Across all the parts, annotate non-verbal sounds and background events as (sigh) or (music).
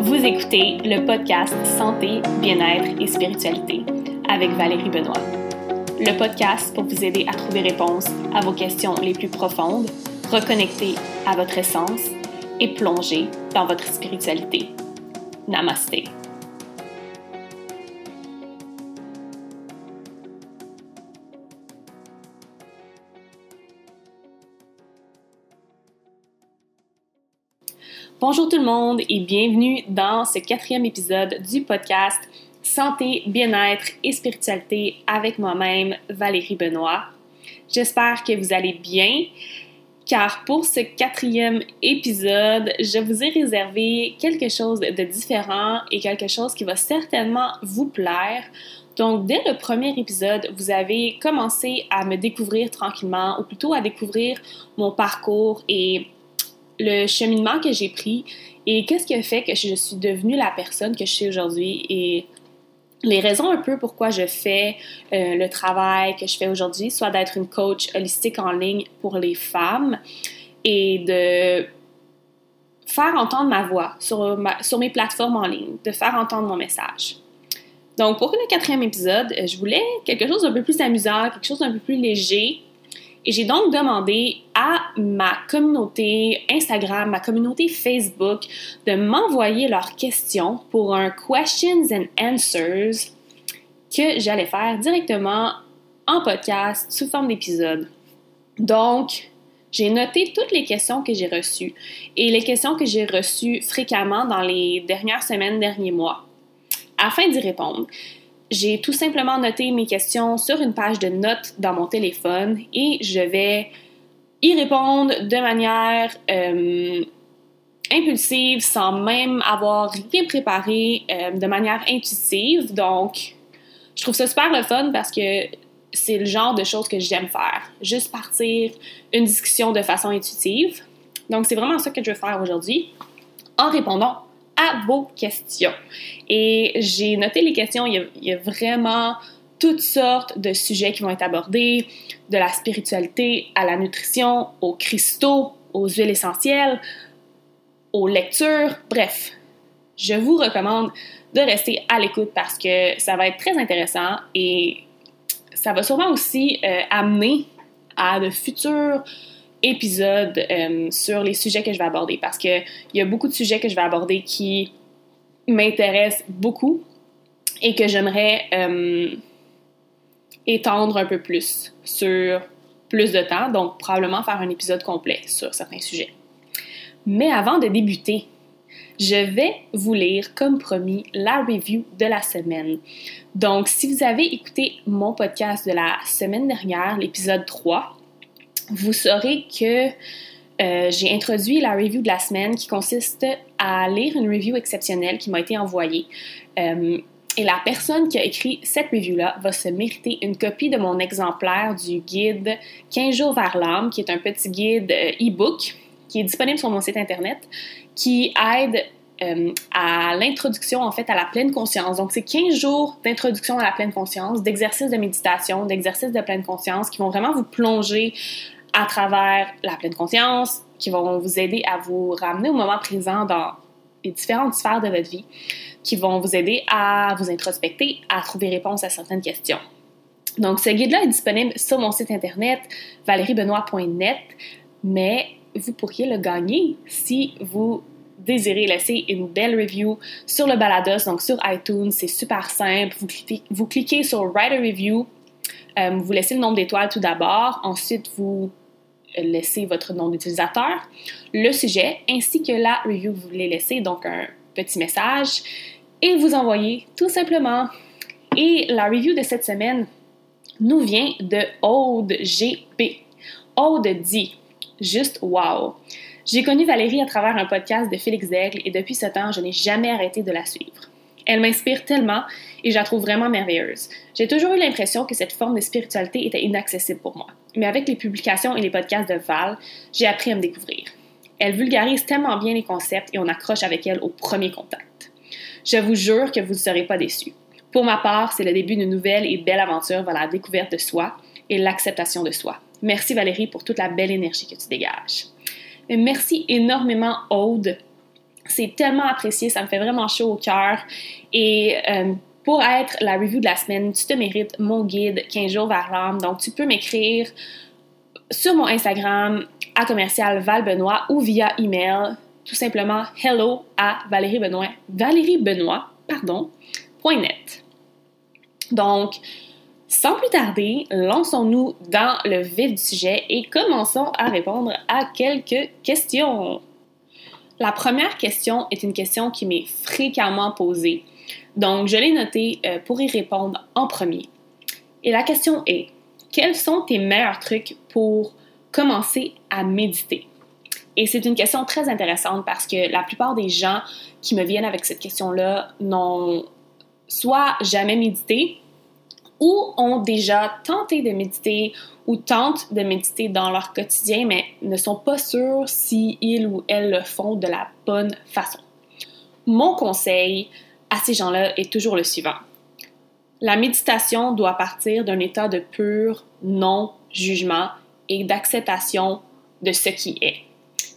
Vous écoutez le podcast Santé, bien-être et spiritualité avec Valérie Benoît. Le podcast pour vous aider à trouver réponse à vos questions les plus profondes, reconnecter à votre essence et plonger dans votre spiritualité. Namasté. Bonjour tout le monde et bienvenue dans ce quatrième épisode du podcast Santé, bien-être et spiritualité avec moi-même, Valérie Benoît. J'espère que vous allez bien car pour ce quatrième épisode, je vous ai réservé quelque chose de différent et quelque chose qui va certainement vous plaire. Donc, dès le premier épisode, vous avez commencé à me découvrir tranquillement, ou plutôt à découvrir mon parcours et le cheminement que j'ai pris et qu'est-ce qui a fait que je suis devenue la personne que je suis aujourd'hui et les raisons un peu pourquoi je fais euh, le travail que je fais aujourd'hui, soit d'être une coach holistique en ligne pour les femmes et de faire entendre ma voix sur, sur mes plateformes en ligne, de faire entendre mon message. Donc, pour le quatrième épisode, je voulais quelque chose d'un peu plus amusant, quelque chose d'un peu plus léger, et j'ai donc demandé à ma communauté Instagram, ma communauté Facebook, de m'envoyer leurs questions pour un questions and answers que j'allais faire directement en podcast sous forme d'épisode. Donc, j'ai noté toutes les questions que j'ai reçues et les questions que j'ai reçues fréquemment dans les dernières semaines, derniers mois, afin d'y répondre j'ai tout simplement noté mes questions sur une page de notes dans mon téléphone et je vais y répondre de manière euh, impulsive, sans même avoir rien préparé, euh, de manière intuitive. Donc, je trouve ça super le fun parce que c'est le genre de choses que j'aime faire. Juste partir une discussion de façon intuitive. Donc, c'est vraiment ça que je vais faire aujourd'hui en répondant vos questions. Et j'ai noté les questions, il y, a, vraiment toutes sortes de sujets qui vont être abordés, de la spiritualité à la nutrition, aux cristaux, aux huiles essentielles, aux lectures, bref. Je vous recommande de rester à l'écoute parce que ça va être très intéressant et ça va sûrement aussi euh, amener à de futurs épisode euh, sur les sujets que je vais aborder parce qu'il y a beaucoup de sujets que je vais aborder qui m'intéressent beaucoup et que j'aimerais euh, étendre un peu plus sur plus de temps, donc probablement faire un épisode complet sur certains sujets. Mais avant de débuter, je vais vous lire, comme promis, la review de la semaine. Donc, si vous avez écouté mon podcast de la semaine dernière, l'épisode 3, vous saurez que euh, j'ai introduit la review de la semaine qui consiste à lire une review exceptionnelle qui m'a été envoyée. Euh, et la personne qui a écrit cette review-là va se mériter une copie de mon exemplaire du guide 15 jours vers l'âme, qui est un petit guide euh, e-book qui est disponible sur mon site internet, qui aide à l'introduction, en fait, à la pleine conscience. Donc, c'est 15 jours d'introduction à la pleine conscience, d'exercices de méditation, d'exercices de pleine conscience qui vont vraiment vous plonger à travers la pleine conscience, qui vont vous aider à vous ramener au moment présent dans les différentes sphères de votre vie, qui vont vous aider à vous introspecter, à trouver réponse à certaines questions. Donc, ce guide-là est disponible sur mon site internet valeriebenoît.net, mais vous pourriez le gagner si vous désirez laisser une belle review sur le Balados, donc sur iTunes. C'est super simple. Vous cliquez, vous cliquez sur Write a Review. Euh, vous laissez le nombre d'étoiles tout d'abord. Ensuite, vous laisser votre nom d'utilisateur, le sujet, ainsi que la review que vous voulez laisser, donc un petit message, et vous envoyez tout simplement. Et la review de cette semaine nous vient de Aude GP. Aude dit juste wow. J'ai connu Valérie à travers un podcast de Félix Aigle et depuis ce temps, je n'ai jamais arrêté de la suivre. Elle m'inspire tellement et je la trouve vraiment merveilleuse. J'ai toujours eu l'impression que cette forme de spiritualité était inaccessible pour moi. Mais avec les publications et les podcasts de Val, j'ai appris à me découvrir. Elle vulgarise tellement bien les concepts et on accroche avec elle au premier contact. Je vous jure que vous ne serez pas déçus. Pour ma part, c'est le début d'une nouvelle et belle aventure vers la découverte de soi et l'acceptation de soi. Merci Valérie pour toute la belle énergie que tu dégages. merci énormément Aude C'est tellement apprécié, ça me fait vraiment chaud au cœur. Et euh, pour être la review de la semaine, tu te mérites mon guide 15 jours vers l'âme. Donc, tu peux m'écrire sur mon Instagram à commercial Val Benoît ou via email tout simplement hello à Valérie Benoît, Valérie Benoît, pardon. Donc, sans plus tarder, lançons-nous dans le vif du sujet et commençons à répondre à quelques questions. La première question est une question qui m'est fréquemment posée. Donc, je l'ai notée euh, pour y répondre en premier. Et la question est, quels sont tes meilleurs trucs pour commencer à méditer? Et c'est une question très intéressante parce que la plupart des gens qui me viennent avec cette question-là n'ont soit jamais médité ou ont déjà tenté de méditer ou tentent de méditer dans leur quotidien, mais ne sont pas sûrs si ils ou elles le font de la bonne façon. Mon conseil à ces gens-là est toujours le suivant. La méditation doit partir d'un état de pur non-jugement et d'acceptation de ce qui est.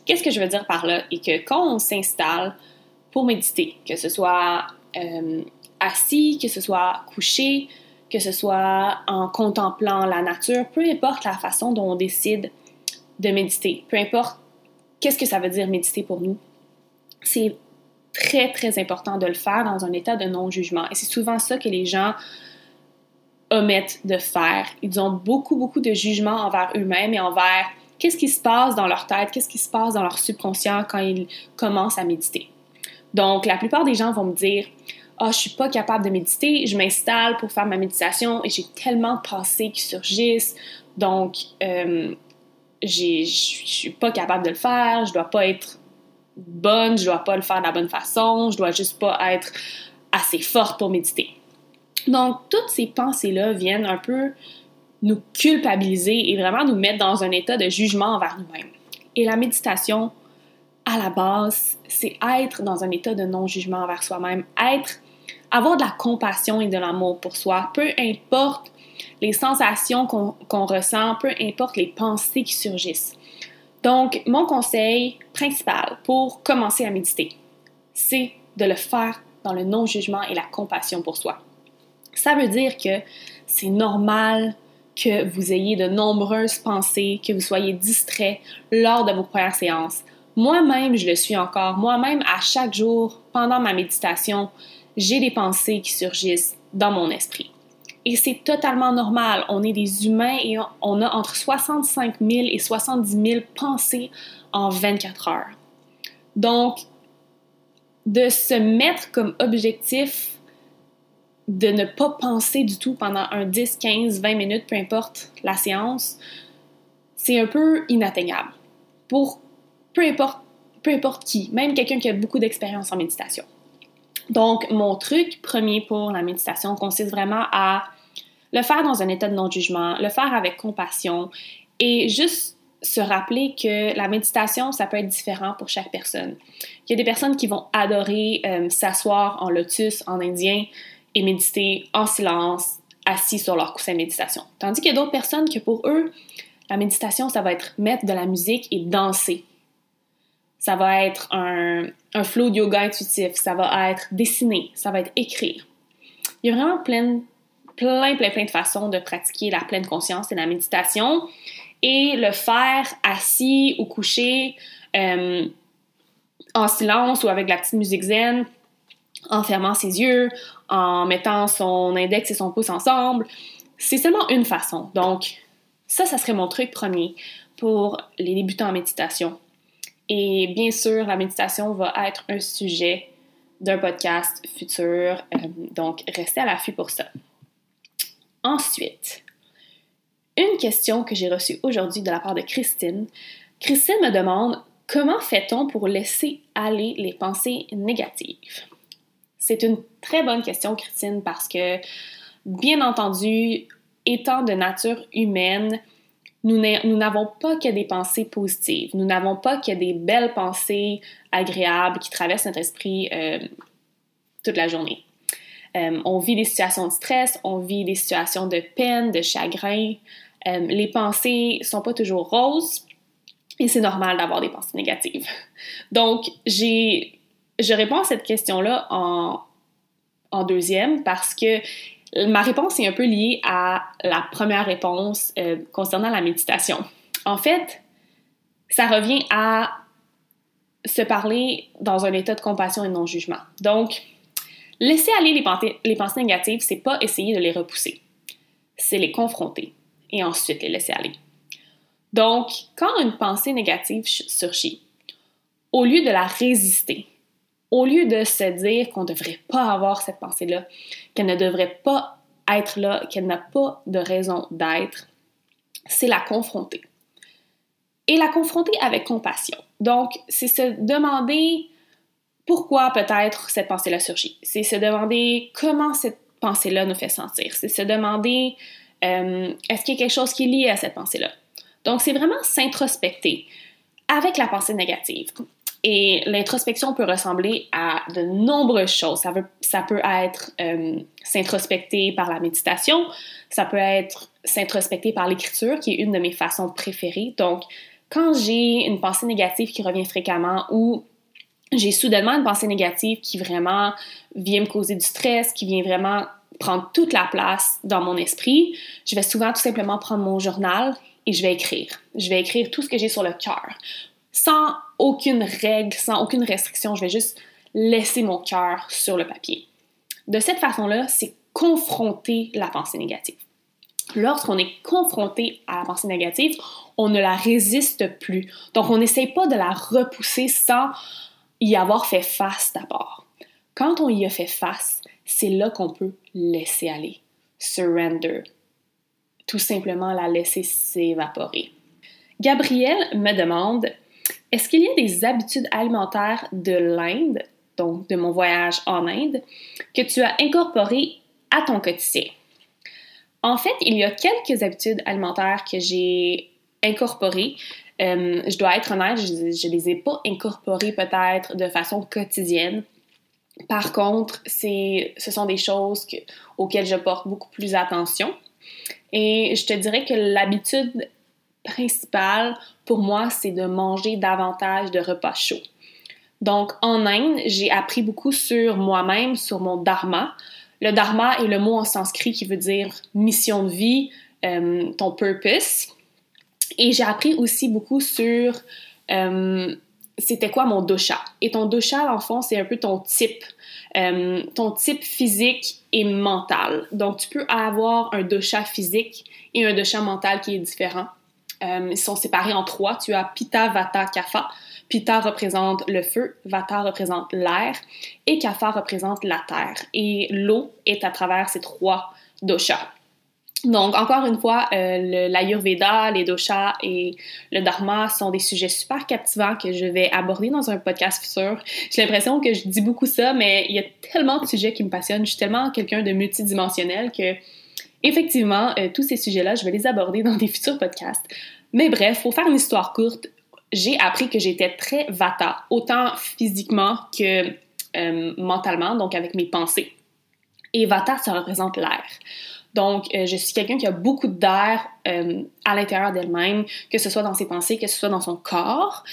Qu'est-ce que je veux dire par là? Et que quand on s'installe pour méditer, que ce soit euh, assis, que ce soit couché, que ce soit en contemplant la nature, peu importe la façon dont on décide de méditer, peu importe qu'est-ce que ça veut dire méditer pour nous, c'est très, très important de le faire dans un état de non-jugement. Et c'est souvent ça que les gens omettent de faire. Ils ont beaucoup, beaucoup de jugement envers eux-mêmes et envers qu'est-ce qui se passe dans leur tête, qu'est-ce qui se passe dans leur subconscient quand ils commencent à méditer. Donc, la plupart des gens vont me dire ah, je suis pas capable de méditer, je m'installe pour faire ma méditation et j'ai tellement de pensées qui surgissent, donc euh, je suis pas capable de le faire, je dois pas être bonne, je dois pas le faire de la bonne façon, je dois juste pas être assez forte pour méditer. Donc, toutes ces pensées-là viennent un peu nous culpabiliser et vraiment nous mettre dans un état de jugement envers nous-mêmes. Et la méditation, à la base, c'est être dans un état de non-jugement envers soi-même, être, avoir de la compassion et de l'amour pour soi, peu importe les sensations qu'on ressent, peu importe les pensées qui surgissent. Donc, mon conseil principal pour commencer à méditer, c'est de le faire dans le non-jugement et la compassion pour soi. Ça veut dire que c'est normal que vous ayez de nombreuses pensées, que vous soyez distrait lors de vos premières séances. Moi-même, je le suis encore. Moi-même, à chaque jour, pendant ma méditation, j'ai des pensées qui surgissent dans mon esprit. Et c'est totalement normal. On est des humains et on a entre 65 000 et 70 000 pensées en 24 heures. Donc, de se mettre comme objectif de ne pas penser du tout pendant un 10, 15, 20 minutes, peu importe la séance, c'est un peu inatteignable pour peu importe, qui, même quelqu'un qui a beaucoup d'expérience en méditation. Donc, mon truc premier pour la méditation consiste vraiment à le faire dans un état de non-jugement, le faire avec compassion et juste se rappeler que la méditation, ça peut être différent pour chaque personne. Il y a des personnes qui vont adorer euh, s'asseoir en lotus en indien, et méditer en silence, assis sur leur coussin de méditation. Tandis qu'il y a d'autres personnes que pour eux, la méditation, ça va être mettre de la musique et danser. Ça va être un, un flow de yoga intuitif, ça va être dessiner, ça va être écrire. Il y a vraiment plein, plein, plein, plein de façons de pratiquer la pleine conscience et la méditation et le faire assis ou couché, euh, en silence ou avec la petite musique zen, en fermant ses yeux, en mettant son index et son pouce ensemble. C'est seulement une façon. Donc, ça, ça serait mon truc premier pour les débutants en méditation. Et bien sûr, la méditation va être un sujet d'un podcast futur, euh, donc restez à l'affût pour ça. Ensuite, une question que j'ai reçue aujourd'hui de la part de Christine. Christine me demande comment fait-on pour laisser aller les pensées négatives? C'est une très bonne question, Christine, parce que, bien entendu, étant de nature humaine, nous n'avons pas que des pensées positives. Nous n'avons pas que des belles pensées agréables qui traversent notre esprit euh, toute la journée. Euh, on vit des situations de stress, on vit des situations de peine, de chagrin. Euh, les pensées sont pas toujours roses et c'est normal d'avoir des pensées négatives. (laughs) Donc, j'ai je réponds à cette question-là en, en deuxième parce que ma réponse est un peu liée à la première réponse euh, concernant la méditation. En fait, ça revient à se parler dans un état de compassion et non-jugement. Donc, laisser aller les, pensées, les pensées négatives, c'est pas essayer de les repousser, c'est les confronter et ensuite les laisser aller. Donc, quand une pensée négative surgit, au lieu de la résister, au lieu de se dire qu'on ne devrait pas avoir cette pensée-là, qu'elle ne devrait pas être là, qu'elle n'a pas de raison d'être, c'est la confronter. Et la confronter avec compassion. Donc, c'est se demander pourquoi peut-être cette pensée-là surgit? C'est se demander comment cette pensée-là nous fait sentir. C'est se demander euh, est-ce qu'il y a quelque chose qui est lié à cette pensée-là? Donc, c'est vraiment s'introspecter avec la pensée négative. Et l'introspection peut ressembler à de nombreuses choses. Ça, veut, ça peut être euh, s'introspecter par la méditation, ça peut être s'introspecter par l'écriture, qui est une de mes façons préférées. Donc, quand j'ai une pensée négative qui revient fréquemment ou j'ai soudainement une pensée négative qui vraiment vient me causer du stress, qui vient vraiment prendre toute la place dans mon esprit, je vais souvent tout simplement prendre mon journal et je vais écrire. Je vais écrire tout ce que j'ai sur le cœur sans aucune règle, sans aucune restriction. Je vais juste laisser mon cœur sur le papier. De cette façon-là, c'est confronter la pensée négative. Lorsqu'on est confronté à la pensée négative, on ne la résiste plus. Donc, on n'essaye pas de la repousser sans y avoir fait face d'abord. Quand on y a fait face, c'est là qu'on peut laisser aller, surrender, tout simplement la laisser s'évaporer. Gabrielle me demande est-ce qu'il y a des habitudes alimentaires de l'Inde, donc de mon voyage en Inde, que tu as incorporées à ton quotidien? En fait, il y a quelques habitudes alimentaires que j'ai incorporées. Euh, je dois être honnête, je ne les ai pas incorporées peut-être de façon quotidienne. Par contre, ce sont des choses auxquelles je porte beaucoup plus attention. Et je te dirais que l'habitude principale pour moi, c'est de manger davantage de repas chauds. Donc, en Inde, j'ai appris beaucoup sur moi-même, sur mon dharma. Le dharma est le mot en sanskrit qui veut dire mission de vie, euh, ton purpose. Et j'ai appris aussi beaucoup sur euh, c'était quoi mon dosha. Et ton dosha, en fond, c'est un peu ton type, euh, ton type physique et mental. Donc, tu peux avoir un dosha physique et un dosha mental qui est différent. Euh, ils sont séparés en trois. Tu as Pitta, Vata, Kapha. Pitta représente le feu, Vata représente l'air et Kapha représente la terre. Et l'eau est à travers ces trois doshas. Donc, encore une fois, euh, l'Ayurveda, les doshas et le Dharma sont des sujets super captivants que je vais aborder dans un podcast futur. J'ai l'impression que je dis beaucoup ça, mais il y a tellement de sujets qui me passionnent. Je suis tellement quelqu'un de multidimensionnel que Effectivement, euh, tous ces sujets-là, je vais les aborder dans des futurs podcasts. Mais bref, pour faire une histoire courte, j'ai appris que j'étais très vata, autant physiquement que euh, mentalement, donc avec mes pensées. Et vata, ça représente l'air. Donc, euh, je suis quelqu'un qui a beaucoup d'air à l'intérieur d'elle-même, que ce soit dans ses pensées, que ce soit dans son corps.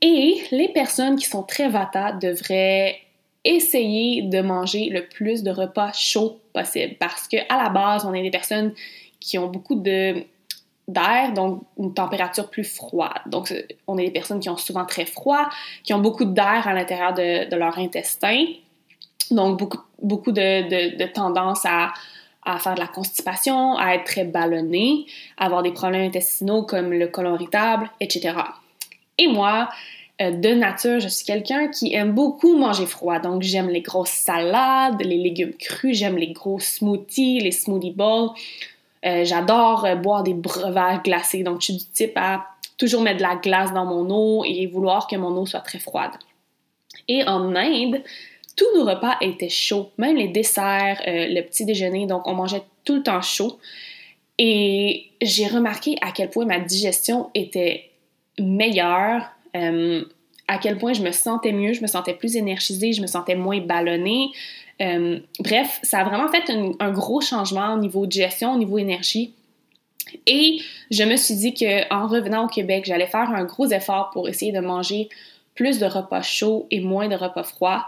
Et les personnes qui sont très vata devraient essayer de manger le plus de repas chauds possible parce que à la base, on est des personnes qui ont beaucoup d'air, donc une température plus froide. Donc, on est des personnes qui ont souvent très froid, qui ont beaucoup d'air à l'intérieur de, leur intestin, donc beaucoup, beaucoup de, de, tendance à, à, faire de la constipation, à être très ballonné, à avoir des problèmes intestinaux comme le colon irritable, etc. Et moi, euh, de nature, je suis quelqu'un qui aime beaucoup manger froid. Donc, j'aime les grosses salades, les légumes crus, j'aime les gros smoothies, les smoothie bowls. Euh, j'adore euh, boire des breuvages glacés. Donc, je suis du type à toujours mettre de la glace dans mon eau et vouloir que mon eau soit très froide. Et en Inde, tous nos repas étaient chauds, même les desserts, le petit déjeuner. Donc, on mangeait tout le temps chaud. Et j'ai remarqué à quel point ma digestion était meilleure euh, à quel point je me sentais mieux, je me sentais plus énergisée, je me sentais moins ballonnée. Euh, bref, ça a vraiment fait un, gros changement au niveau de gestion, au niveau énergie. Et je me suis dit qu'en revenant au Québec, j'allais faire un gros effort pour essayer de manger plus de repas chauds et moins de repas froids.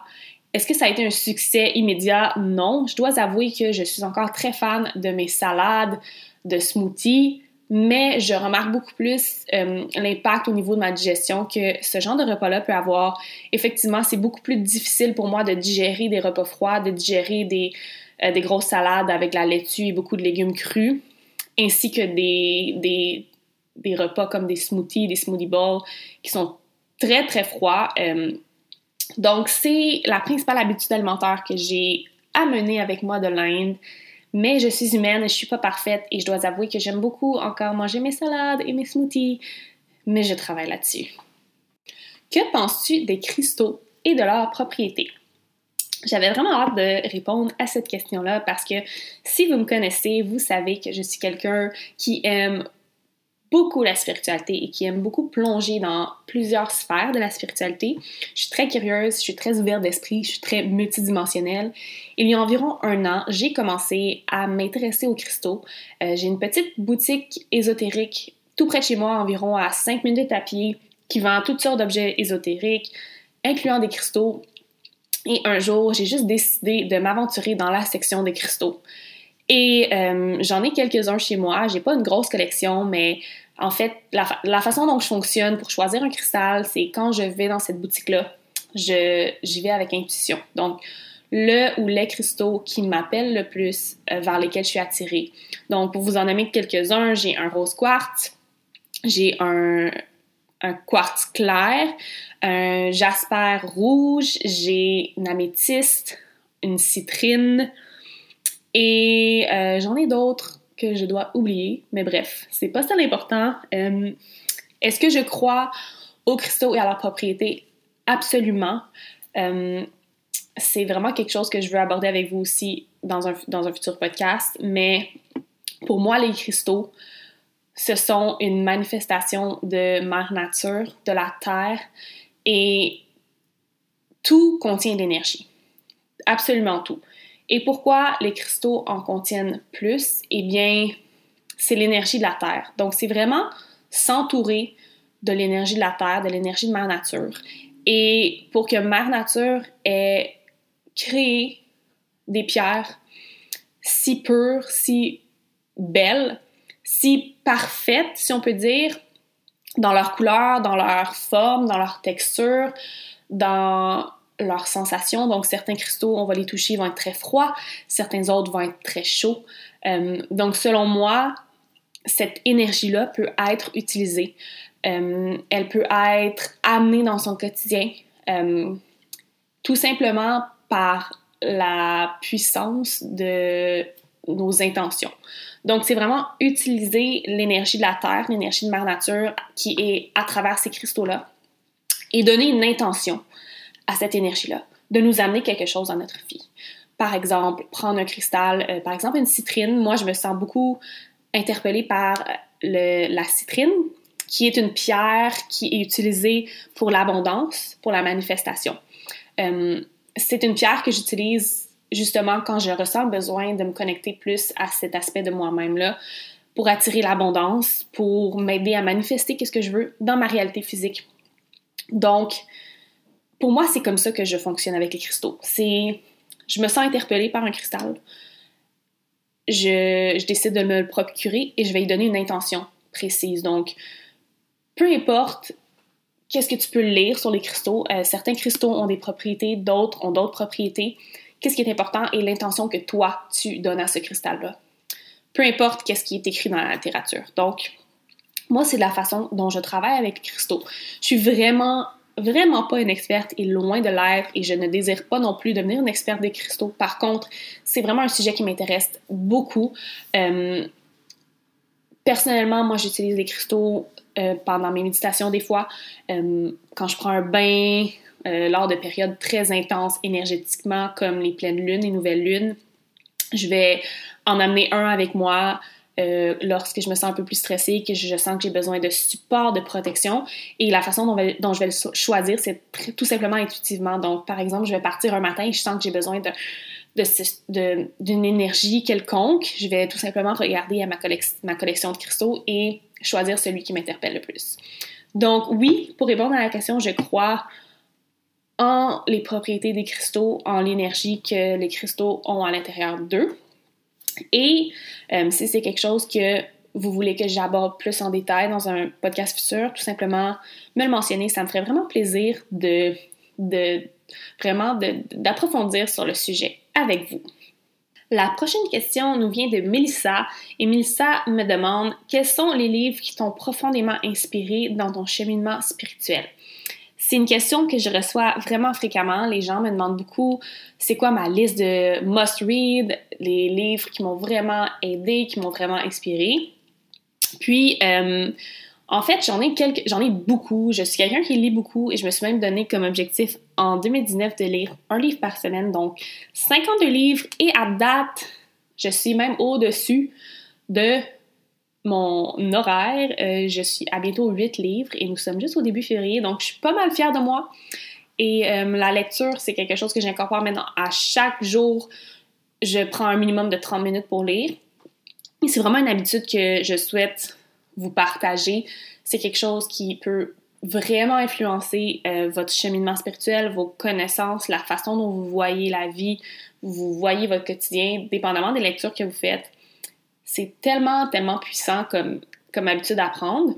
Est-ce que ça a été un succès immédiat? Non. Je dois avouer que je suis encore très fan de mes salades, de smoothies, mais je remarque beaucoup plus euh, l'impact au niveau de ma digestion que ce genre de repas-là peut avoir. Effectivement, c'est beaucoup plus difficile pour moi de digérer des repas froids, de digérer des, euh, grosses salades avec la laitue et beaucoup de légumes crus, ainsi que des, repas comme des smoothies, des smoothie bowls qui sont très très froids. Euh, donc, c'est la principale habitude alimentaire que j'ai amenée avec moi de l'Inde. Mais je suis humaine je suis pas parfaite et je dois avouer que j'aime beaucoup encore manger mes salades et mes smoothies, mais je travaille là-dessus. Que penses-tu des cristaux et de leurs propriétés? J'avais vraiment hâte de répondre à cette question-là parce que si vous me connaissez, vous savez que je suis quelqu'un qui aime beaucoup la spiritualité et qui aime beaucoup plonger dans plusieurs sphères de la spiritualité. Je suis très curieuse, je suis très ouverte d'esprit, je suis très multidimensionnelle. Il y a environ un an, j'ai commencé à m'intéresser aux cristaux. Euh, j'ai une petite boutique ésotérique tout près de chez moi, environ à 5 minutes à pied, qui vend toutes sortes d'objets ésotériques, incluant des cristaux. Et un jour, j'ai juste décidé de m'aventurer dans la section des cristaux. Et euh, j'en ai quelques-uns chez moi. J'ai pas une grosse collection, mais en fait, la, façon dont je fonctionne pour choisir un cristal, c'est quand je vais dans cette boutique-là, j'y vais avec intuition. Donc, le ou les cristaux qui m'appellent le plus, euh, vers lesquels je suis attirée. Donc, pour vous en nommer quelques-uns, j'ai un rose quartz, j'ai un, quartz clair, un jasper rouge, j'ai une améthyste, une citrine, et euh, j'en ai d'autres que je dois oublier, mais bref, c'est pas ça l'important. Euh, est-ce que je crois aux cristaux et à leurs propriétés? Absolument. Euh, c'est vraiment quelque chose que je veux aborder avec vous aussi dans un, dans un futur podcast, mais pour moi, les cristaux, ce sont une manifestation de mère nature, de la terre, et tout contient de l'énergie. Absolument tout. Et pourquoi les cristaux en contiennent plus? Eh bien, c'est l'énergie de la Terre. Donc, c'est vraiment s'entourer de l'énergie de la Terre, de l'énergie de Mère Nature. Et pour que Mère Nature ait créé des pierres si pures, si belles, si parfaites, si on peut dire, dans leur couleur, dans leur forme, dans leur texture, dans leurs sensations. Donc, certains cristaux, on va les toucher, vont être très froids, certains autres vont être très chauds. Euh, donc, selon moi, cette énergie-là peut être utilisée. Euh, elle peut être amenée dans son quotidien, euh, tout simplement par la puissance de nos intentions. Donc, c'est vraiment utiliser l'énergie de la Terre, l'énergie de Mère Nature qui est à travers ces cristaux-là et donner une intention à cette énergie-là, de nous amener quelque chose dans notre vie. Par exemple, prendre un cristal, euh, par exemple une citrine. Moi, je me sens beaucoup interpellée par euh, la citrine, qui est une pierre qui est utilisée pour l'abondance, pour la manifestation. Euh, c'est une pierre que j'utilise justement quand je ressens besoin de me connecter plus à cet aspect de moi-même-là, pour attirer l'abondance, pour m'aider à manifester ce que je veux dans ma réalité physique. Donc, pour moi, c'est comme ça que je fonctionne avec les cristaux. C'est, je me sens interpellée par un cristal. Je, décide de me le procurer et je vais y donner une intention précise. Donc, peu importe qu'est-ce que tu peux lire sur les cristaux, euh, certains cristaux ont des propriétés, d'autres ont d'autres propriétés. Qu'est-ce qui est important et l'intention que toi, tu donnes à ce cristal-là. Peu importe qu'est-ce qui est écrit dans la littérature. Donc, moi, c'est la façon dont je travaille avec les cristaux. Je suis vraiment vraiment pas une experte et loin de l'être et je ne désire pas non plus devenir une experte des cristaux. Par contre, c'est vraiment un sujet qui m'intéresse beaucoup. Euh, personnellement, moi, j'utilise les cristaux euh, pendant mes méditations des fois, euh, quand je prends un bain, lors de périodes très intenses énergétiquement, comme les pleines lunes, les nouvelles lunes. Je vais en amener un avec moi euh, lorsque je me sens un peu plus stressée, que je, sens que j'ai besoin de support, de protection. Et la façon dont, je vais le choisir, c'est tout simplement intuitivement. Donc, par exemple, je vais partir un matin et je sens que j'ai besoin d'une énergie quelconque, je vais tout simplement regarder à ma, ma collection de cristaux et choisir celui qui m'interpelle le plus. Donc oui, pour répondre à la question, je crois en les propriétés des cristaux, en l'énergie que les cristaux ont à l'intérieur d'eux. Et euh, si c'est quelque chose que vous voulez que j'aborde plus en détail dans un podcast futur, tout simplement me le mentionner. Ça me ferait vraiment plaisir de, de vraiment d'approfondir sur le sujet avec vous. La prochaine question nous vient de Melissa et Melissa me demande quels sont les livres qui t'ont profondément inspiré dans ton cheminement spirituel? C'est une question que je reçois vraiment fréquemment. Les gens me demandent beaucoup c'est quoi ma liste de must-read, les livres qui m'ont vraiment aidé, qui m'ont vraiment inspiré. Puis, euh, en fait, j'en ai quelques, j'en ai beaucoup. Je suis quelqu'un qui lit beaucoup et je me suis même donné comme objectif en 2019 de lire un livre par semaine, donc 52 livres. Et à date, je suis même au-dessus de mon horaire. Euh, je suis à bientôt 8 livres et nous sommes juste au début février, donc je suis pas mal fière de moi. Et euh, la lecture, c'est quelque chose que j'incorpore maintenant à chaque jour. Je prends un minimum de 30 minutes pour lire. C'est vraiment une habitude que je souhaite vous partager. C'est quelque chose qui peut vraiment influencer euh, votre cheminement spirituel, vos connaissances, la façon dont vous voyez la vie, vous voyez votre quotidien, dépendamment des lectures que vous faites. C'est tellement, tellement puissant comme, habitude à prendre.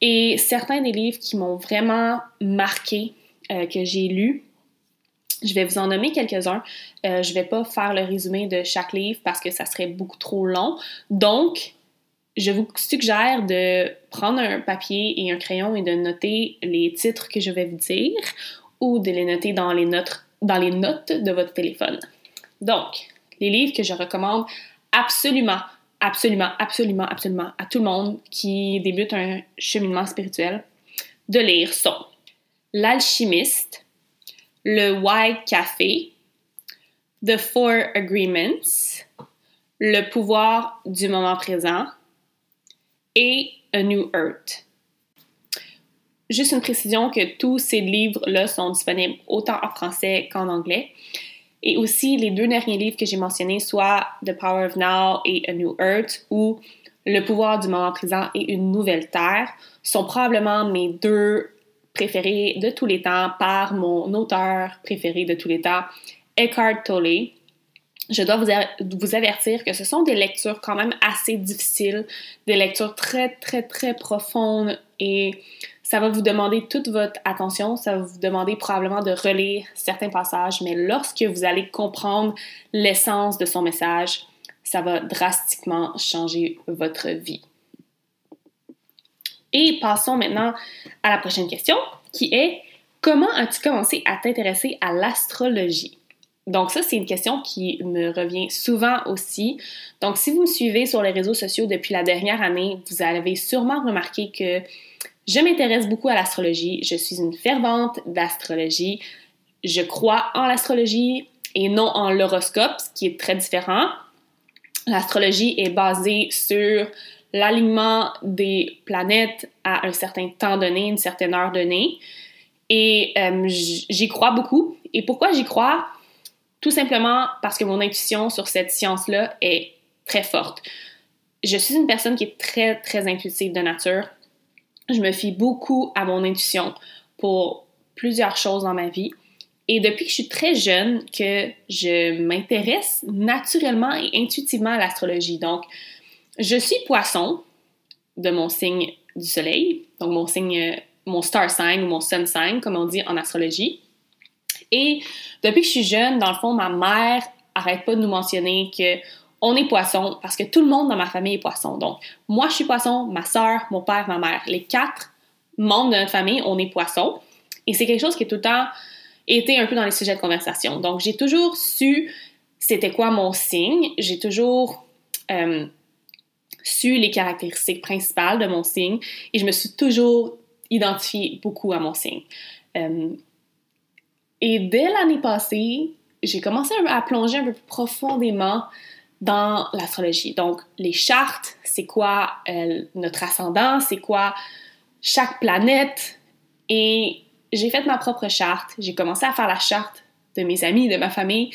Et certains des livres qui m'ont vraiment marqué, euh, que j'ai lus, je vais vous en nommer quelques-uns. Euh, je ne vais pas faire le résumé de chaque livre parce que ça serait beaucoup trop long. Donc, je vous suggère de prendre un papier et un crayon et de noter les titres que je vais vous dire ou de les noter dans les notes, dans les notes de votre téléphone. Donc, les livres que je recommande absolument absolument, absolument, absolument à tout le monde qui débute un cheminement spirituel de lire sont L'Alchimiste, Le White Café, The Four Agreements, Le pouvoir du moment présent et A New Earth. Juste une précision que tous ces livres-là sont disponibles autant en français qu'en anglais. Et aussi, les deux derniers livres que j'ai mentionnés, soit The Power of Now et A New Earth, ou Le pouvoir du moment présent et Une nouvelle terre, sont probablement mes deux préférés de tous les temps par mon auteur préféré de tous les temps, Eckhart Tolle. Je dois vous avertir que ce sont des lectures quand même assez difficiles, des lectures très, très, très profondes et ça va vous demander toute votre attention, ça va vous demander probablement de relire certains passages, mais lorsque vous allez comprendre l'essence de son message, ça va drastiquement changer votre vie. Et passons maintenant à la prochaine question, qui est comment as-tu commencé à t'intéresser à l'astrologie? Donc ça, c'est une question qui me revient souvent aussi. Donc si vous me suivez sur les réseaux sociaux depuis la dernière année, vous avez sûrement remarqué que je m'intéresse beaucoup à l'astrologie. Je suis une fervente d'astrologie. Je crois en l'astrologie et non en l'horoscope, ce qui est très différent. L'astrologie est basée sur l'alignement des planètes à un certain temps donné, une certaine heure donnée. Et euh, j'y crois beaucoup. Et pourquoi j'y crois? Tout simplement parce que mon intuition sur cette science-là est très forte. Je suis une personne qui est très, très intuitive de nature je me fie beaucoup à mon intuition pour plusieurs choses dans ma vie. Et depuis que je suis très jeune, que je m'intéresse naturellement et intuitivement à l'astrologie. Donc, je suis poisson de mon signe du soleil, donc mon signe, mon star sign ou mon sun sign, comme on dit en astrologie. Et depuis que je suis jeune, dans le fond, ma mère arrête pas de nous mentionner que on est poisson parce que tout le monde dans ma famille est poisson. Donc, moi, je suis poisson, ma soeur, mon père, ma mère. Les quatre membres de notre famille, on est poisson. Et c'est quelque chose qui est tout le temps été un peu dans les sujets de conversation. Donc, j'ai toujours su c'était quoi mon signe. J'ai toujours euh, su les caractéristiques principales de mon signe et je me suis toujours identifiée beaucoup à mon signe. Euh, et dès l'année passée, j'ai commencé à plonger un peu plus profondément dans l'astrologie. Donc, les chartes, c'est quoi euh, notre ascendant, c'est quoi chaque planète. Et j'ai fait ma propre charte. J'ai commencé à faire la charte de mes amis, de ma famille.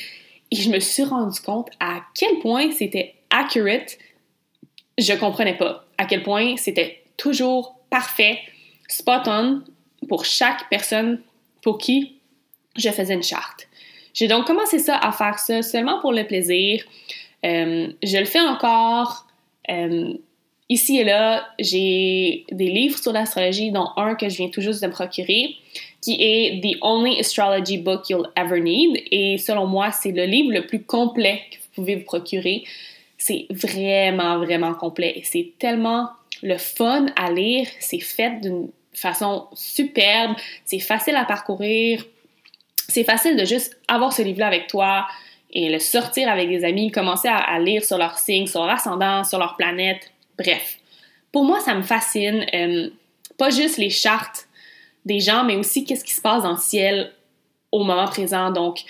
Et je me suis rendu compte à quel point c'était accurate. Je comprenais pas à quel point c'était toujours parfait. spot on pour chaque personne pour qui je faisais une charte. J'ai donc commencé ça à faire ça seulement pour le plaisir. Euh, je le fais encore. Euh, ici et là, j'ai des livres sur l'astrologie, dont un que je viens tout juste de me procurer, qui est The Only Astrology Book You'll Ever Need. Et selon moi, c'est le livre le plus complet que vous pouvez vous procurer. C'est vraiment, vraiment complet. Et c'est tellement le fun à lire. C'est fait d'une façon superbe. C'est facile à parcourir. C'est facile de juste avoir ce livre-là avec toi et le sortir avec des amis, commencer à, lire sur leur signe, sur leur ascendant, sur leur planète. Bref. Pour moi, ça me fascine. Euh, pas juste les chartes des gens, mais aussi qu'est-ce qui se passe dans le ciel au moment présent. Donc,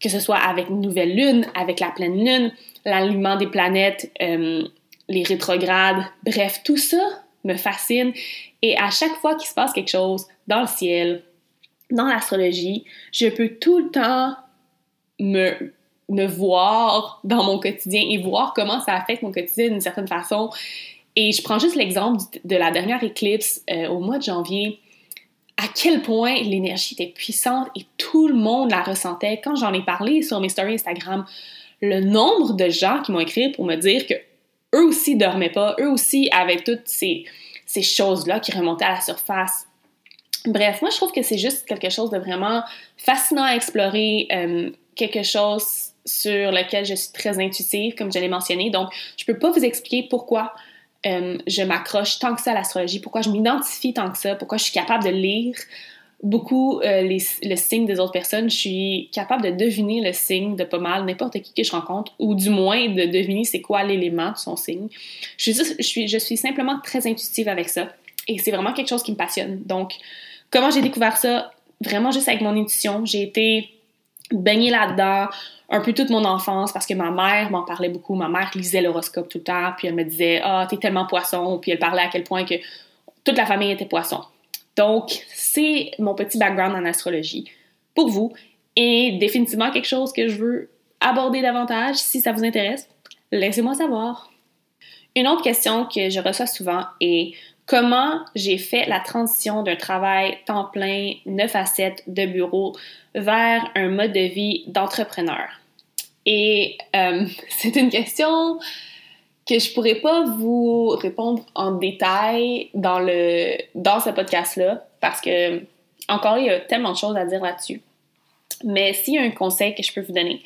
que ce soit avec une nouvelle lune, avec la pleine lune, l'alignement des planètes, euh, les rétrogrades, bref, tout ça me fascine. Et à chaque fois qu'il se passe quelque chose dans le ciel, dans l'astrologie, je peux tout le temps me, me voir dans mon quotidien et voir comment ça affecte mon quotidien d'une certaine façon. Et je prends juste l'exemple de la dernière éclipse euh, au mois de janvier à quel point l'énergie était puissante et tout le monde la ressentait. Quand j'en ai parlé sur mes stories Instagram, le nombre de gens qui m'ont écrit pour me dire que eux aussi dormaient pas, eux aussi avaient toutes ces, ces choses-là qui remontaient à la surface. Bref, moi je trouve que c'est juste quelque chose de vraiment fascinant à explorer, euh, quelque chose sur lequel je suis très intuitive, comme je l'ai mentionné. Donc, je peux pas vous expliquer pourquoi euh, je m'accroche tant que ça à l'astrologie, pourquoi je m'identifie tant que ça, pourquoi je suis capable de lire beaucoup euh, les, le signe des autres personnes. Je suis capable de deviner le signe de pas mal n'importe qui que je rencontre, ou du moins de deviner c'est quoi l'élément de son signe. Je suis, je, suis, je suis simplement très intuitive avec ça. Et c'est vraiment quelque chose qui me passionne. Donc, comment j'ai découvert ça? Vraiment juste avec mon intuition. J'ai été baignée là-dedans un peu toute mon enfance parce que ma mère m'en parlait beaucoup. Ma mère lisait l'horoscope tout le temps, puis elle me disait Ah, t'es tellement poisson, puis elle parlait à quel point que toute la famille était poisson. Donc, c'est mon petit background en astrologie pour vous et définitivement quelque chose que je veux aborder davantage si ça vous intéresse. Laissez-moi savoir. Une autre question que je reçois souvent est comment j'ai fait la transition d'un travail temps plein 9 à 7 de bureau vers un mode de vie d'entrepreneur? Et euh, (laughs) c'est une question que je pourrais pas vous répondre en détail dans le dans ce podcast-là parce que encore il y a tellement de choses à dire là-dessus. Mais s'il y a un conseil que je peux vous donner,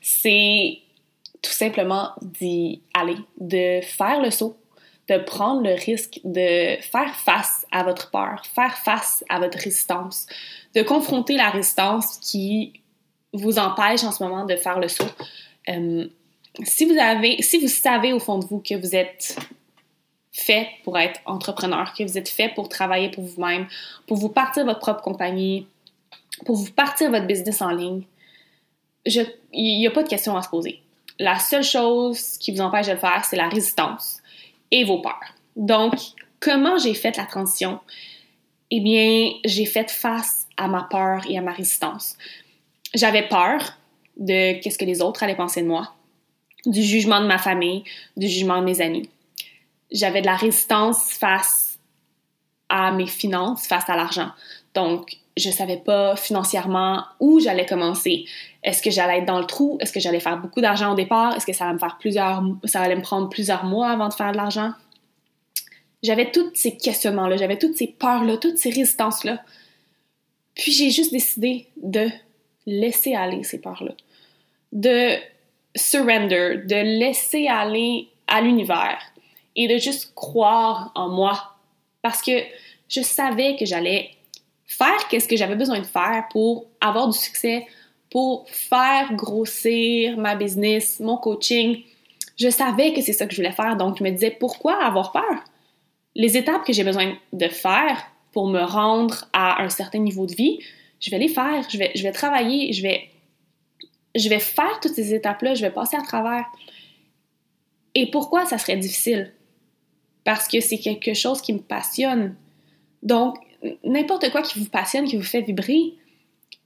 c'est tout simplement d'y aller, de faire le saut, de prendre le risque de faire face à votre peur, faire face à votre résistance, de confronter la résistance qui vous empêche en ce moment de faire le saut. Euh, si vous avez, si vous savez au fond de vous que vous êtes fait pour être entrepreneur, que vous êtes fait pour travailler pour vous-même, pour vous partir votre propre compagnie, pour vous partir votre business en ligne, il n'y a pas de question à se poser. La seule chose qui vous empêche de le faire, c'est la résistance et vos peurs. Donc, comment j'ai fait la transition? Eh bien, j'ai fait face à ma peur et à ma résistance. J'avais peur de qu'est-ce que les autres allaient penser de moi, du jugement de ma famille, du jugement de mes amis. J'avais de la résistance face à mes finances, face à l'argent. Donc, je savais pas financièrement où j'allais commencer. Est-ce que j'allais être dans le trou? Est-ce que j'allais faire beaucoup d'argent au départ? Est-ce que ça allait me faire plusieurs, ça allait me prendre plusieurs mois avant de faire de l'argent? J'avais tous ces questionnements-là, j'avais toutes ces peurs-là, toutes ces résistances-là. Puis j'ai juste décidé de laisser aller ces peurs-là, de surrender, de laisser aller à l'univers et de juste croire en moi parce que je savais que j'allais faire qu'est-ce que j'avais besoin de faire pour avoir du succès, pour faire grossir ma business, mon coaching. Je savais que c'est ça que je voulais faire, donc je me disais pourquoi avoir peur? Les étapes que j'ai besoin de faire pour me rendre à un certain niveau de vie, je vais les faire, je vais, travailler, je vais, je vais faire toutes ces étapes-là, je vais passer à travers. Et pourquoi ça serait difficile? Parce que c'est quelque chose qui me passionne. Donc, n'importe quoi qui vous passionne, qui vous fait vibrer,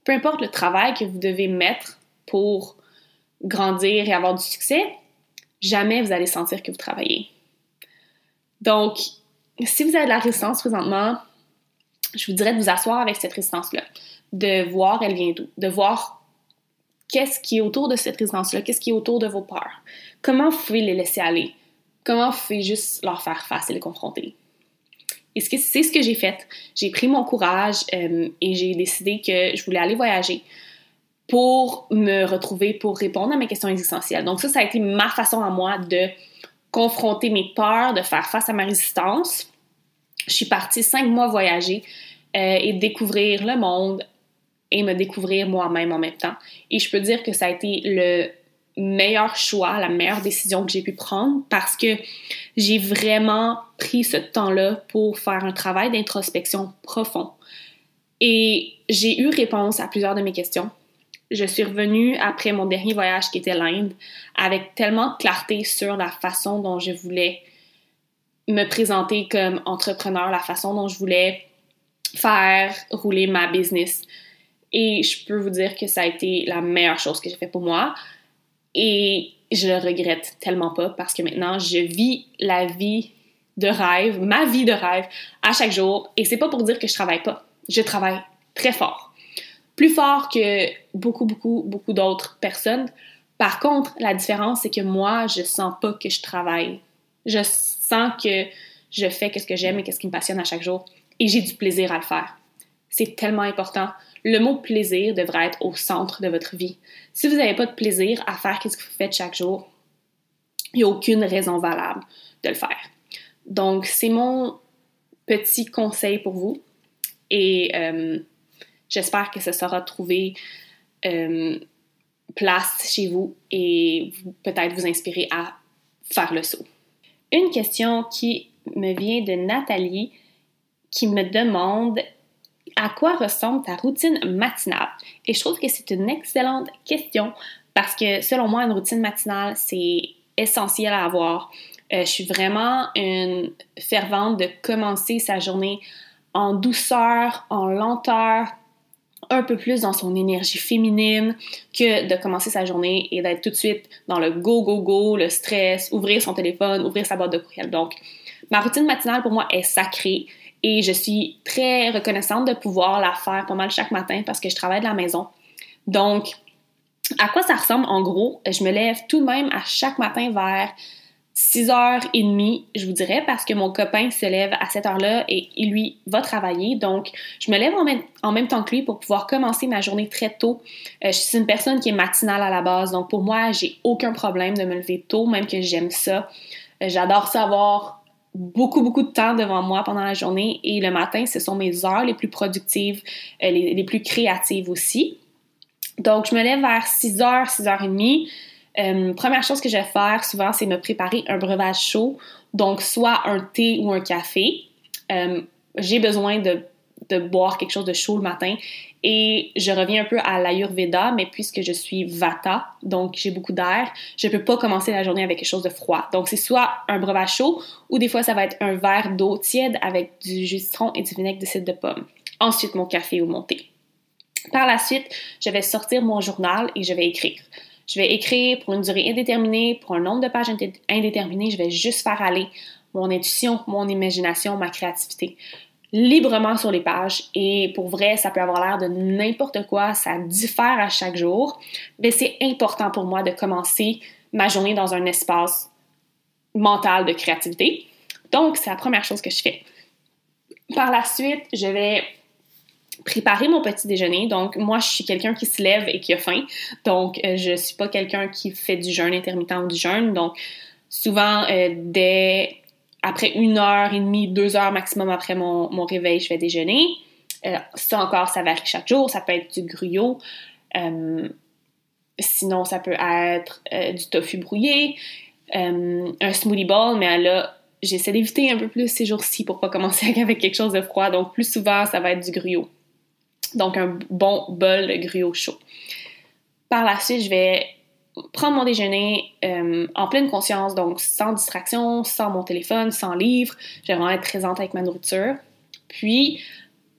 peu importe le travail que vous devez mettre pour grandir et avoir du succès, jamais vous allez sentir que vous travaillez. Donc, si vous avez de la résistance présentement, je vous dirais de vous asseoir avec cette résistance-là, de voir elle vient d'où, de voir qu'est-ce qui est autour de cette résistance-là, qu'est-ce qui est autour de vos peurs, comment vous pouvez les laisser aller, comment vous pouvez juste leur faire face et les confronter? Et c'est ce que j'ai fait? J'ai pris mon courage euh, et j'ai décidé que je voulais aller voyager pour me retrouver, pour répondre à mes questions existentielles. Donc ça, ça a été ma façon à moi de confronter mes peurs, de faire face à ma résistance. Je suis partie cinq mois voyager euh, et découvrir le monde et me découvrir moi-même en même temps. Et je peux dire que ça a été le meilleur choix, la meilleure décision que j'ai pu prendre parce que j'ai vraiment pris ce temps-là pour faire un travail d'introspection profond. Et j'ai eu réponse à plusieurs de mes questions. Je suis revenue après mon dernier voyage qui était l'Inde avec tellement de clarté sur la façon dont je voulais me présenter comme entrepreneur, la façon dont je voulais faire rouler ma business. Et je peux vous dire que ça a été la meilleure chose que j'ai fait pour moi. Et je le regrette tellement pas parce que maintenant, je vis la vie de rêve, ma vie de rêve à chaque jour. Et c'est pas pour dire que je travaille pas. Je travaille très fort. Plus fort que beaucoup, beaucoup, beaucoup d'autres personnes. Par contre, la différence, c'est que moi, je sens pas que je travaille. Je sens que je fais ce que j'aime et ce qui me passionne à chaque jour. Et j'ai du plaisir à le faire. C'est tellement important. Le mot plaisir devrait être au centre de votre vie. Si vous n'avez pas de plaisir à faire ce que vous faites chaque jour, il n'y a aucune raison valable de le faire. Donc, c'est mon petit conseil pour vous. Et euh, j'espère que ça sera trouvé euh, place chez vous et peut-être vous inspirer à faire le saut. Une question qui me vient de Nathalie qui me demande à quoi ressemble ta routine matinale? Et je trouve que c'est une excellente question parce que selon moi, une routine matinale, c'est essentiel à avoir. Euh, je suis vraiment une fervente de commencer sa journée en douceur, en lenteur, un peu plus dans son énergie féminine que de commencer sa journée et d'être tout de suite dans le go, go, go, le stress, ouvrir son téléphone, ouvrir sa boîte de courriel. Donc, ma routine matinale pour moi est sacrée. Et je suis très reconnaissante de pouvoir la faire pas mal chaque matin parce que je travaille de la maison. Donc, à quoi ça ressemble en gros? Je me lève tout de même à chaque matin vers 6h30, je vous dirais, parce que mon copain se lève à cette heure-là et il, lui, va travailler. Donc, je me lève en même, temps que lui pour pouvoir commencer ma journée très tôt. Euh, je suis une personne qui est matinale à la base, donc pour moi, j'ai aucun problème de me lever tôt, même que j'aime ça. Euh, j'adore savoir beaucoup, beaucoup de temps devant moi pendant la journée et le matin, ce sont mes heures les plus productives, euh, les, plus créatives aussi. Donc, je me lève vers 6h, 6h30. Euh, première chose que je vais faire souvent, c'est me préparer un breuvage chaud, donc soit un thé ou un café. Euh, j'ai besoin de de boire quelque chose de chaud le matin. Et je reviens un peu à l'Ayurveda, mais puisque je suis Vata, donc j'ai beaucoup d'air, je ne peux pas commencer la journée avec quelque chose de froid. Donc c'est soit un breuvage chaud ou des fois ça va être un verre d'eau tiède avec du jus de citron et du vinaigre de cidre de pomme. Ensuite mon café ou mon thé. Par la suite, je vais sortir mon journal et je vais écrire. Je vais écrire pour une durée indéterminée, pour un nombre de pages indéterminé. Je vais juste faire aller mon intuition, mon imagination, ma créativité librement sur les pages et pour vrai, ça peut avoir l'air de n'importe quoi, ça diffère à chaque jour, mais c'est important pour moi de commencer ma journée dans un espace mental de créativité. Donc, c'est la première chose que je fais. Par la suite, je vais préparer mon petit déjeuner. Donc, moi, je suis quelqu'un qui se lève et qui a faim. Donc, euh, je suis pas quelqu'un qui fait du jeûne intermittent ou du jeûne. Donc, souvent, euh, dès après une heure et demie, deux heures maximum après mon, réveil, je vais déjeuner. Euh, ça encore, ça varie chaque jour. Ça peut être du gruyot. Euh, sinon, ça peut être euh, du tofu brouillé, un smoothie bowl, mais là, j'essaie d'éviter un peu plus ces jours-ci pour pas commencer (laughs) avec quelque chose de froid. Donc, plus souvent, ça va être du gruyot. Donc, un bon bol de gruyot chaud. Par la suite, je vais prendre mon déjeuner euh, en pleine conscience, donc sans distraction, sans mon téléphone, sans livre. Je vais vraiment être présente avec ma nourriture. Puis,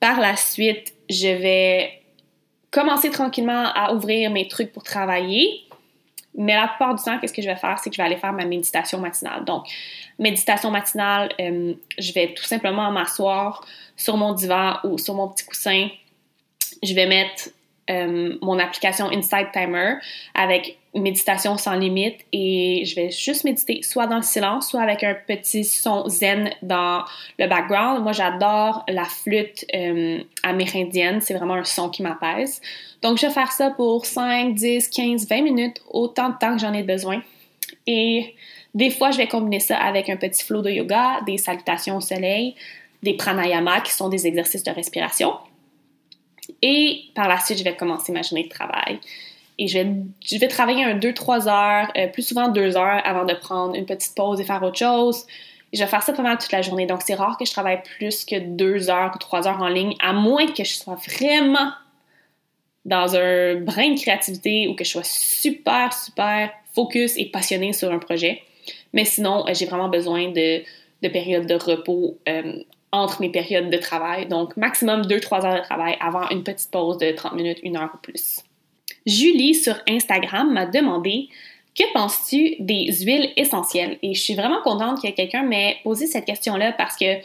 par la suite, je vais commencer tranquillement à ouvrir mes trucs pour travailler. Mais la plupart du temps, qu'est-ce que je vais faire, c'est que je vais aller faire ma méditation matinale. Donc, méditation matinale, euh, je vais tout simplement m'asseoir sur mon divan ou sur mon petit coussin. Je vais mettre euh, mon application Insight Timer avec méditation sans limite et je vais juste méditer soit dans le silence, soit avec un petit son zen dans le background. Moi, j'adore la flûte euh, amérindienne, c'est vraiment un son qui m'apaise. Donc, je vais faire ça pour 5, 10, 15, 20 minutes, autant de temps que j'en ai besoin. Et des fois, je vais combiner ça avec un petit flow de yoga, des salutations au soleil, des pranayamas qui sont des exercices de respiration. Et par la suite, je vais commencer ma journée de travail. Et je vais, je vais travailler un 2-3 heures, euh, plus souvent 2 heures avant de prendre une petite pause et faire autre chose. Et je vais faire ça pendant toute la journée. Donc, c'est rare que je travaille plus que 2 heures ou 3 heures en ligne, à moins que je sois vraiment dans un brin de créativité ou que je sois super, super focus et passionné sur un projet. Mais sinon, euh, j'ai vraiment besoin de, de périodes de repos euh, entre mes périodes de travail. Donc, maximum 2-3 heures de travail avant une petite pause de 30 minutes, 1 heure ou plus. Julie sur Instagram m'a demandé que penses-tu des huiles essentielles? Et je suis vraiment contente que quelqu'un m'ait posé cette question-là parce que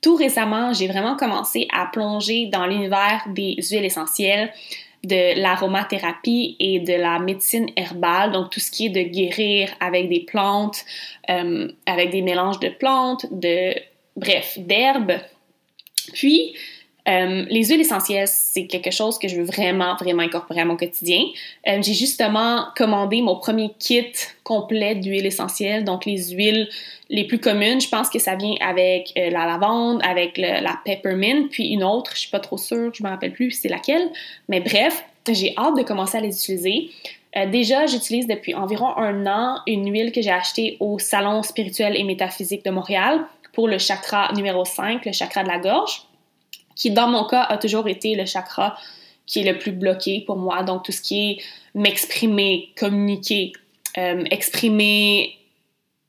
tout récemment, j'ai vraiment commencé à plonger dans l'univers des huiles essentielles, de l'aromathérapie et de la médecine herbale, donc tout ce qui est de guérir avec des plantes, euh, avec des mélanges de plantes, de bref, d'herbes. Puis, euh, les huiles essentielles, c'est quelque chose que je veux vraiment, vraiment incorporer à mon quotidien. Euh, j'ai justement commandé mon premier kit complet d'huiles essentielles, donc les huiles les plus communes. Je pense que ça vient avec euh, la lavande, avec la peppermint, puis une autre, je suis pas trop sûre, je me rappelle plus c'est laquelle. Mais bref, j'ai hâte de commencer à les utiliser. déjà, j'utilise depuis environ un an une huile que j'ai achetée au Salon spirituel et métaphysique de Montréal pour le chakra numéro 5, le chakra de la gorge qui dans mon cas a toujours été le chakra qui est le plus bloqué pour moi. Donc tout ce qui est m'exprimer, communiquer, euh, exprimer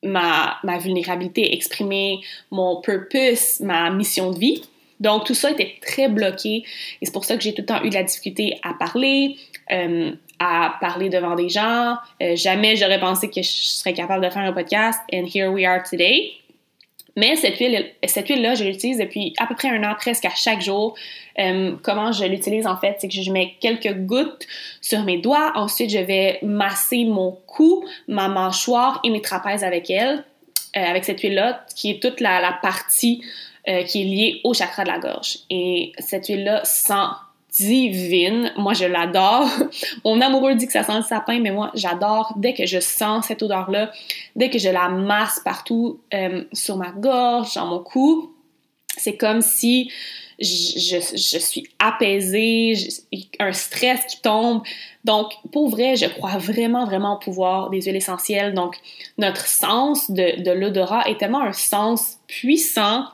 ma, ma vulnérabilité, exprimer mon purpose, ma mission de vie. Donc tout ça était très bloqué et c'est pour ça que j'ai tout le temps eu de la difficulté à parler, euh, à parler devant des gens. Euh, jamais j'aurais pensé que je serais capable de faire un podcast and here we are today. Mais cette huile, cette huile-là, je l'utilise depuis à peu près un an, presque à chaque jour. Euh, comment je l'utilise en fait, c'est que je mets quelques gouttes sur mes doigts. Ensuite, je vais masser mon cou, ma mâchoire et mes trapèzes avec elle, euh, avec cette huile-là, qui est toute la, partie euh, qui est liée au chakra de la gorge. Et cette huile-là sent divine. Moi, je l'adore. Mon amoureux dit que ça sent le sapin, mais moi, j'adore dès que je sens cette odeur-là, dès que je la masse partout euh, sur ma gorge, dans mon cou. C'est comme si je, suis apaisée, un stress qui tombe. Donc, pour vrai, je crois vraiment, vraiment au pouvoir des huiles essentielles. Donc, notre sens de l'odorat est tellement un sens puissant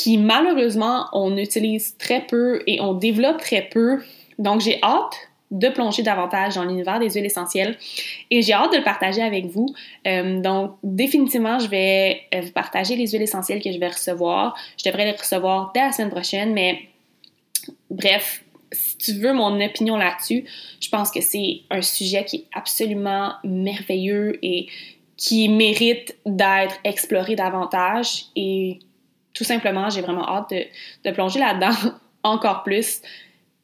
qui malheureusement on utilise très peu et on développe très peu. Donc j'ai hâte de plonger davantage dans l'univers des huiles essentielles et j'ai hâte de le partager avec vous. Euh, donc définitivement, je vais euh, vous partager les huiles essentielles que je vais recevoir. Je devrais les recevoir dès la semaine prochaine, mais bref, si tu veux mon opinion là-dessus, je pense que c'est un sujet qui est absolument merveilleux et qui mérite d'être exploré davantage et tout simplement, j'ai vraiment hâte de, plonger là-dedans (laughs) encore plus.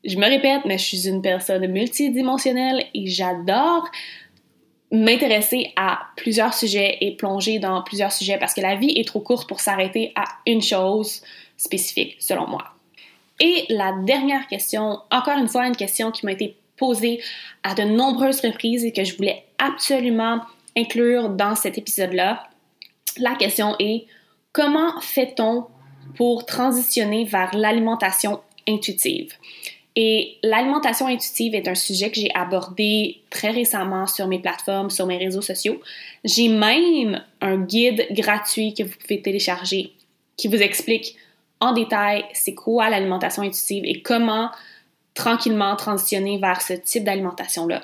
Je me répète, mais je suis une personne multidimensionnelle et j'adore m'intéresser à plusieurs sujets et plonger dans plusieurs sujets parce que la vie est trop courte pour s'arrêter à une chose spécifique, selon moi. Et la dernière question, encore une fois, une question qui m'a été posée à de nombreuses reprises et que je voulais absolument inclure dans cet épisode-là. La question est Comment fait-on pour transitionner vers l'alimentation intuitive? Et l'alimentation intuitive est un sujet que j'ai abordé très récemment sur mes plateformes, sur mes réseaux sociaux. J'ai même un guide gratuit que vous pouvez télécharger qui vous explique en détail c'est quoi l'alimentation intuitive et comment tranquillement transitionner vers ce type d'alimentation-là.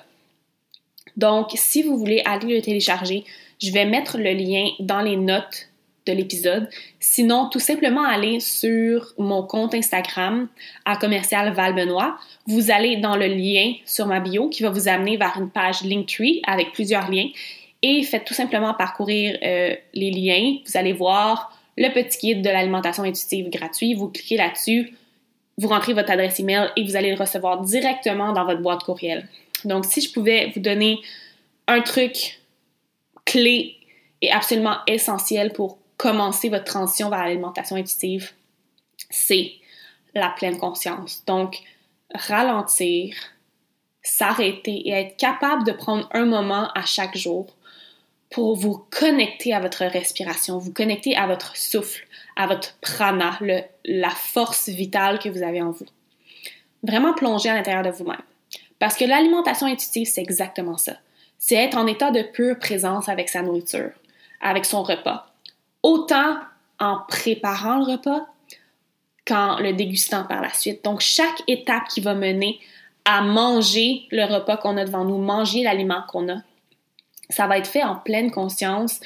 Donc, si vous voulez aller le télécharger, je vais mettre le lien dans les notes de l'épisode. Sinon, tout simplement aller sur mon compte Instagram à commercial Val Benoît. Vous allez dans le lien sur ma bio qui va vous amener vers une page Linktree avec plusieurs liens et faites tout simplement parcourir euh, les liens. Vous allez voir le petit guide de l'alimentation intuitive gratuit. Vous cliquez là-dessus, vous rentrez votre adresse email et vous allez le recevoir directement dans votre boîte courriel. Donc, si je pouvais vous donner un truc clé et absolument essentiel pour commencer votre transition vers l'alimentation intuitive, c'est la pleine conscience. Donc, ralentir, s'arrêter et être capable de prendre un moment à chaque jour pour vous connecter à votre respiration, vous connecter à votre souffle, à votre prana, la force vitale que vous avez en vous. Vraiment plonger à l'intérieur de vous-même. Parce que l'alimentation intuitive, c'est exactement ça. C'est être en état de pure présence avec sa nourriture, avec son repas. Autant en préparant le repas qu'en le dégustant par la suite. Donc, chaque étape qui va mener à manger le repas qu'on a devant nous, manger l'aliment qu'on a, ça va être fait en pleine conscience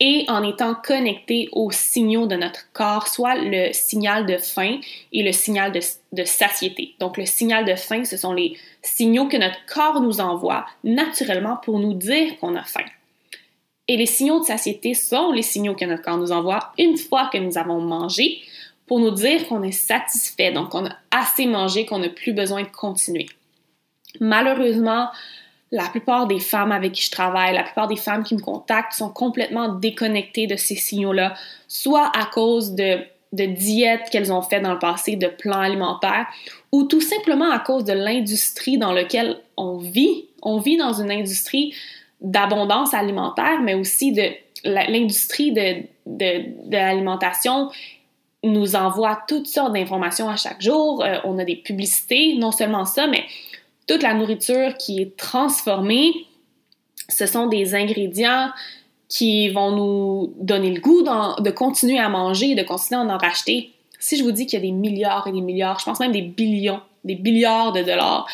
et en étant connecté aux signaux de notre corps, soit le signal de faim et le signal de, satiété. Donc le signal de faim, ce sont les signaux que notre corps nous envoie naturellement pour nous dire qu'on a faim. Et les signaux de satiété sont les signaux que notre corps nous envoie une fois que nous avons mangé pour nous dire qu'on est satisfait, donc qu'on a assez mangé, qu'on n'a plus besoin de continuer. Malheureusement, la plupart des femmes avec qui je travaille, la plupart des femmes qui me contactent sont complètement déconnectées de ces signaux-là, soit à cause de, de diètes qu'elles ont fait dans le passé, de plans alimentaires, ou tout simplement à cause de l'industrie dans laquelle on vit. On vit dans une industrie d'abondance alimentaire, mais aussi de l'industrie de, de, l'alimentation nous envoie toutes sortes d'informations à chaque jour. Euh, on a des publicités, non seulement ça, mais toute la nourriture qui est transformée, ce sont des ingrédients qui vont nous donner le goût de continuer à manger, de continuer à en racheter. Si je vous dis qu'il y a des milliards et des milliards, je pense même des billions, des milliards de dollars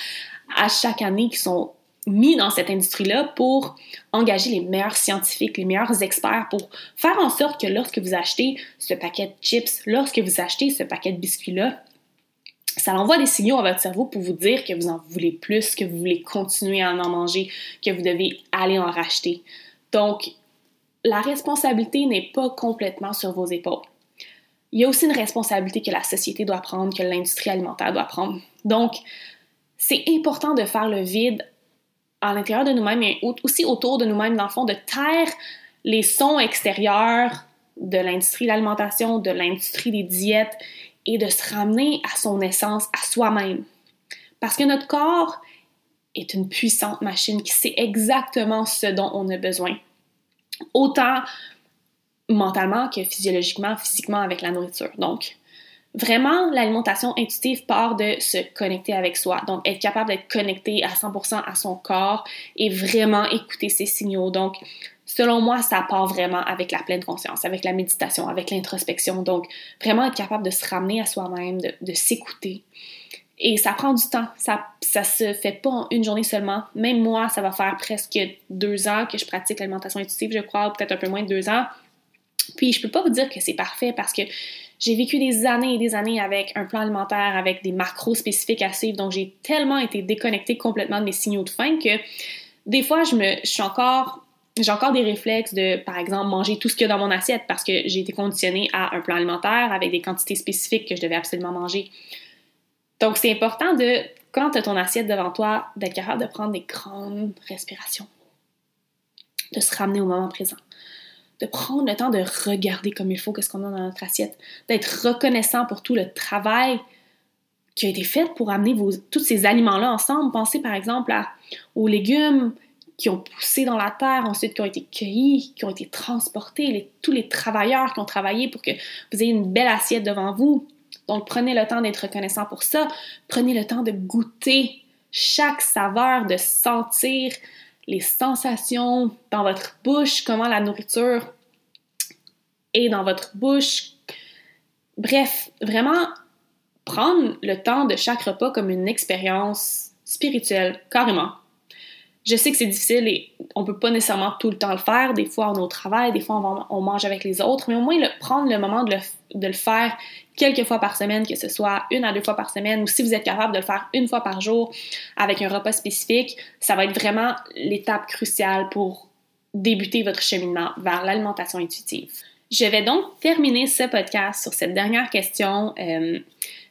à chaque année qui sont mis dans cette industrie-là pour engager les meilleurs scientifiques, les meilleurs experts pour faire en sorte que lorsque vous achetez ce paquet de chips, lorsque vous achetez ce paquet de biscuits-là, ça envoie des signaux à votre cerveau pour vous dire que vous en voulez plus, que vous voulez continuer à en manger, que vous devez aller en racheter. Donc, la responsabilité n'est pas complètement sur vos épaules. Il y a aussi une responsabilité que la société doit prendre, que l'industrie alimentaire doit prendre. Donc, c'est important de faire le vide à l'intérieur de nous-mêmes et aussi autour de nous-mêmes, dans le fond, de taire les sons extérieurs de l'industrie de l'alimentation, de l'industrie des diètes et de se ramener à son essence, à soi-même. Parce que notre corps est une puissante machine qui sait exactement ce dont on a besoin. Autant mentalement que physiologiquement, physiquement avec la nourriture. Donc, vraiment, l'alimentation intuitive part de se connecter avec soi. Donc, être capable d'être connecté à 100% à son corps et vraiment écouter ses signaux. Donc, selon moi, ça part vraiment avec la pleine conscience, avec la méditation, avec l'introspection. Donc, vraiment être capable de se ramener à soi-même, de, s'écouter. Et ça prend du temps. Ça, ça se fait pas en une journée seulement. Même moi, ça va faire presque deux ans que je pratique l'alimentation intuitive, je crois, peut-être un peu moins de deux ans. Puis, je peux pas vous dire que c'est parfait parce que j'ai vécu des années et des années avec un plan alimentaire, avec des macros spécifiques à suivre. Donc, j'ai tellement été déconnectée complètement de mes signaux de faim que des fois, je me, je suis encore j'ai encore des réflexes de, par exemple, manger tout ce qu'il y a dans mon assiette parce que j'ai été conditionnée à un plan alimentaire avec des quantités spécifiques que je devais absolument manger. Donc, c'est important de, quand tu as ton assiette devant toi, d'être capable de prendre des grandes respirations, de se ramener au moment présent, de prendre le temps de regarder comme il faut ce qu'on a dans notre assiette, d'être reconnaissant pour tout le travail qui a été fait pour amener tous ces aliments-là ensemble. Pensez par exemple aux légumes qui ont poussé dans la terre, ensuite qui ont été cueillis, qui ont été transportés, tous les travailleurs qui ont travaillé pour que vous ayez une belle assiette devant vous. Donc prenez le temps d'être reconnaissant pour ça. Prenez le temps de goûter chaque saveur, de sentir les sensations dans votre bouche, comment la nourriture est dans votre bouche. Bref, vraiment prendre le temps de chaque repas comme une expérience spirituelle, carrément je sais que c'est difficile et on peut pas nécessairement tout le temps le faire. Des fois, on est au travail, des fois, on, mange avec les autres, mais au moins, prendre le moment de le, de le, faire quelques fois par semaine, que ce soit une à deux fois par semaine, ou si vous êtes capable de le faire une fois par jour avec un repas spécifique, ça va être vraiment l'étape cruciale pour débuter votre cheminement vers l'alimentation intuitive. Je vais donc terminer ce podcast sur cette dernière question. Euh,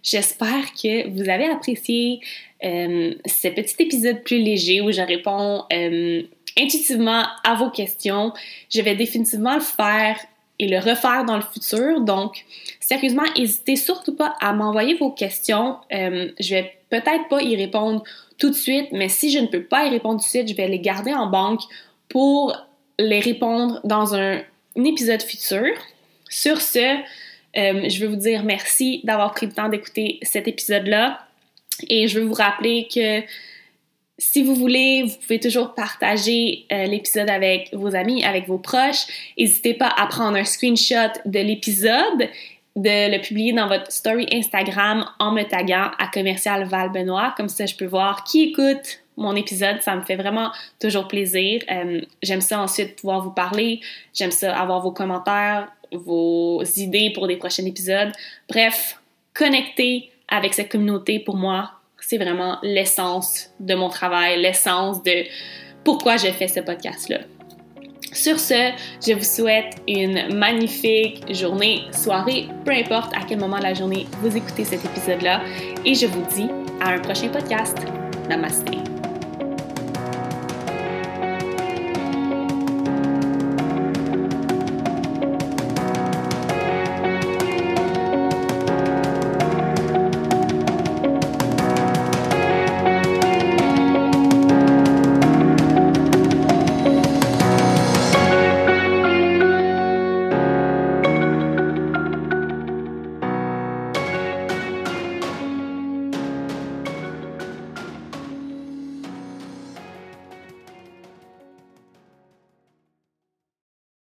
j'espère que vous avez apprécié euh, ce petit épisode plus léger où je réponds euh, intuitivement à vos questions. Je vais définitivement le faire et le refaire dans le futur. Donc, sérieusement, n'hésitez surtout pas à m'envoyer vos questions. je vais peut-être pas y répondre tout de suite, mais si je ne peux pas y répondre tout de suite, je vais les garder en banque pour les répondre dans un épisode futur. Sur ce, euh, je veux vous dire merci d'avoir pris le temps d'écouter cet épisode-là. Et je veux vous rappeler que si vous voulez, vous pouvez toujours partager euh, l'épisode avec vos amis, avec vos proches. N'hésitez pas à prendre un screenshot de l'épisode, de le publier dans votre story Instagram en me taguant à commercial Val Benoît. Comme ça, je peux voir qui écoute mon épisode. Ça me fait vraiment toujours plaisir. Euh, j'aime ça ensuite pouvoir vous parler. J'aime ça avoir vos commentaires, vos idées pour des prochains épisodes. Bref, connecter avec cette communauté, pour moi, c'est vraiment l'essence de mon travail, l'essence de pourquoi je fais ce podcast-là. Sur ce, je vous souhaite une magnifique journée, soirée, peu importe à quel moment de la journée vous écoutez cet épisode-là, et je vous dis à un prochain podcast. Namaste.